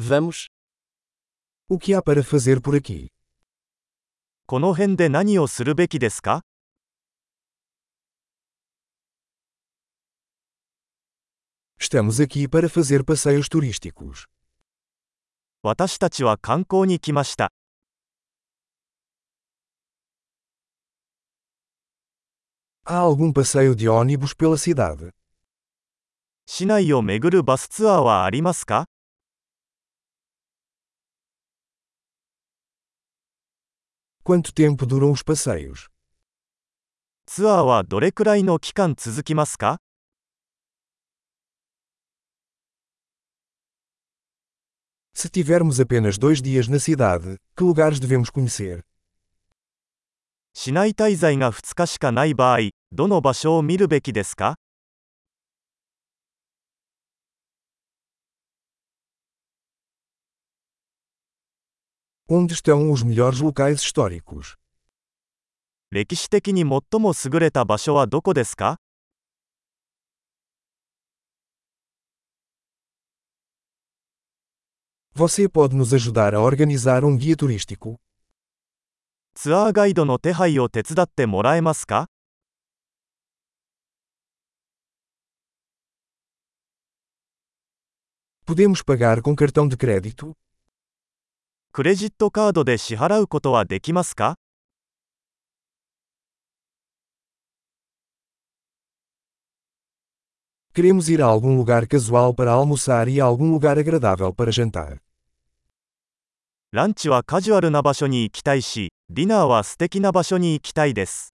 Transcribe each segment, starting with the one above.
Vamos. O que há para fazer por aqui? この辺で何をするべきですか Estamos aqui para fazer passeios turísticos. 私たちは観光に来ました。 Há algum passeio de ônibus pela cidade? 市内を巡るバスツアーはありますか Quanto tempo duram os passeios? ツアーはどれくらいの期間続きますか Se tivermos apenas dois dias na cidade, que lugares devemos conhecer? 市内滞在が2日しかない場合、どの場所を見るべきですか Onde estão os melhores locais históricos? 歴史的に最も優れた場所はどこですか Você pode nos ajudar a organizar um guia turístico? ツアーガイドの手配を手伝ってもらえますか Podemos pagar com cartão de crédito? クレジットカードで支払うことはできますか Queremos ir a algum lugar casual para almoçar e a algum lugar agradável para jantar. ランチはカジュアルな場所に行きたいし、ディナーは素敵な場所に行きたいです。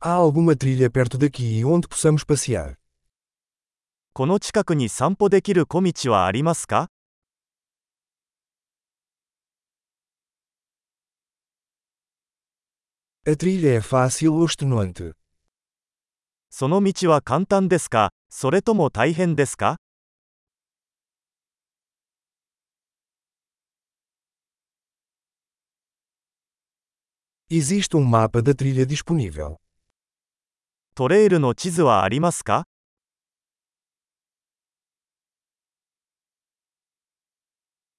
Há alguma trilha perto daqui onde possamos passear? この近くに散歩できる小道はありますか A trilha é fácil ou extenuante? その道は簡単ですかそれとも大変ですか Existe um mapa da trilha disponível. トレイルの地図はありますか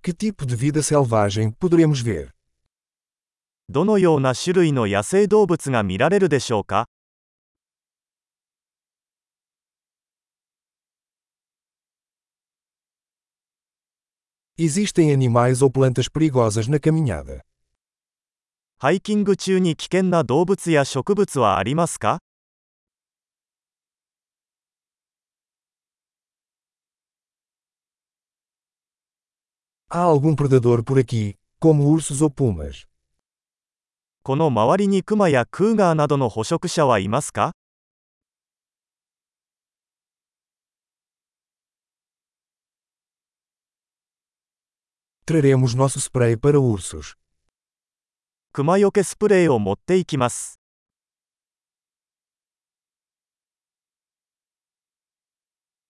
Que tipo de vida selvagem poderemos ver? どのような種類の野生動物が見られるでしょうか Existem animais ou plantas perigosas na caminhada. ハイキング中に危険な動物や植物はありますか Há algum predador por aqui, como ursos ou pumas? この周りにクマやクーガーなどの捕食者はいますか Traremos nosso spray para ursos. クマよけスプレーを持っていきます。